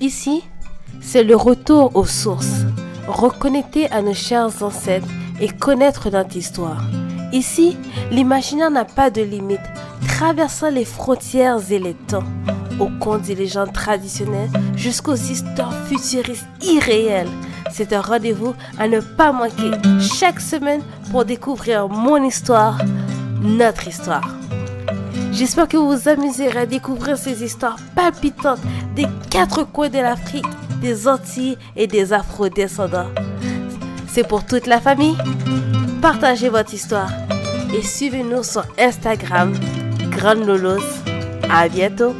Ici, c'est le retour aux sources, reconnecter à nos chers ancêtres et connaître notre histoire. Ici, l'imaginaire n'a pas de limite, traversant les frontières et les temps, aux contes et légendes traditionnelles jusqu'aux histoires futuristes irréelles. C'est un rendez-vous à ne pas manquer chaque semaine pour découvrir mon histoire, notre histoire. J'espère que vous vous amuserez à découvrir ces histoires palpitantes des quatre coins de l'Afrique, des Antilles et des Afro-descendants. C'est pour toute la famille. Partagez votre histoire et suivez-nous sur Instagram, Grande Lolos. À bientôt!